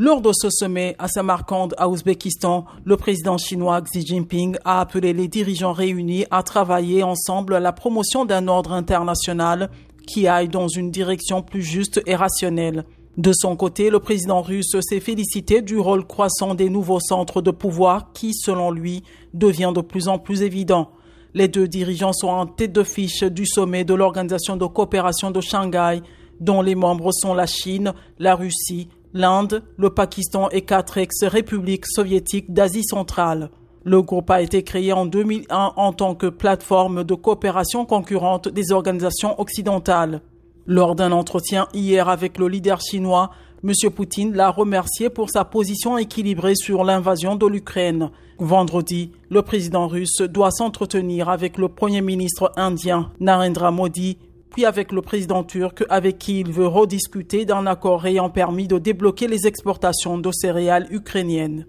Lors de ce sommet à Samarkand, à Ouzbékistan, le président chinois Xi Jinping a appelé les dirigeants réunis à travailler ensemble à la promotion d'un ordre international qui aille dans une direction plus juste et rationnelle. De son côté, le président russe s'est félicité du rôle croissant des nouveaux centres de pouvoir qui, selon lui, devient de plus en plus évident. Les deux dirigeants sont en tête de fiche du sommet de l'Organisation de coopération de Shanghai, dont les membres sont la Chine, la Russie, l'Inde, le Pakistan et quatre ex-républiques soviétiques d'Asie centrale. Le groupe a été créé en 2001 en tant que plateforme de coopération concurrente des organisations occidentales. Lors d'un entretien hier avec le leader chinois, M. Poutine l'a remercié pour sa position équilibrée sur l'invasion de l'Ukraine. Vendredi, le président russe doit s'entretenir avec le premier ministre indien Narendra Modi puis avec le président turc avec qui il veut rediscuter d'un accord ayant permis de débloquer les exportations de céréales ukrainiennes.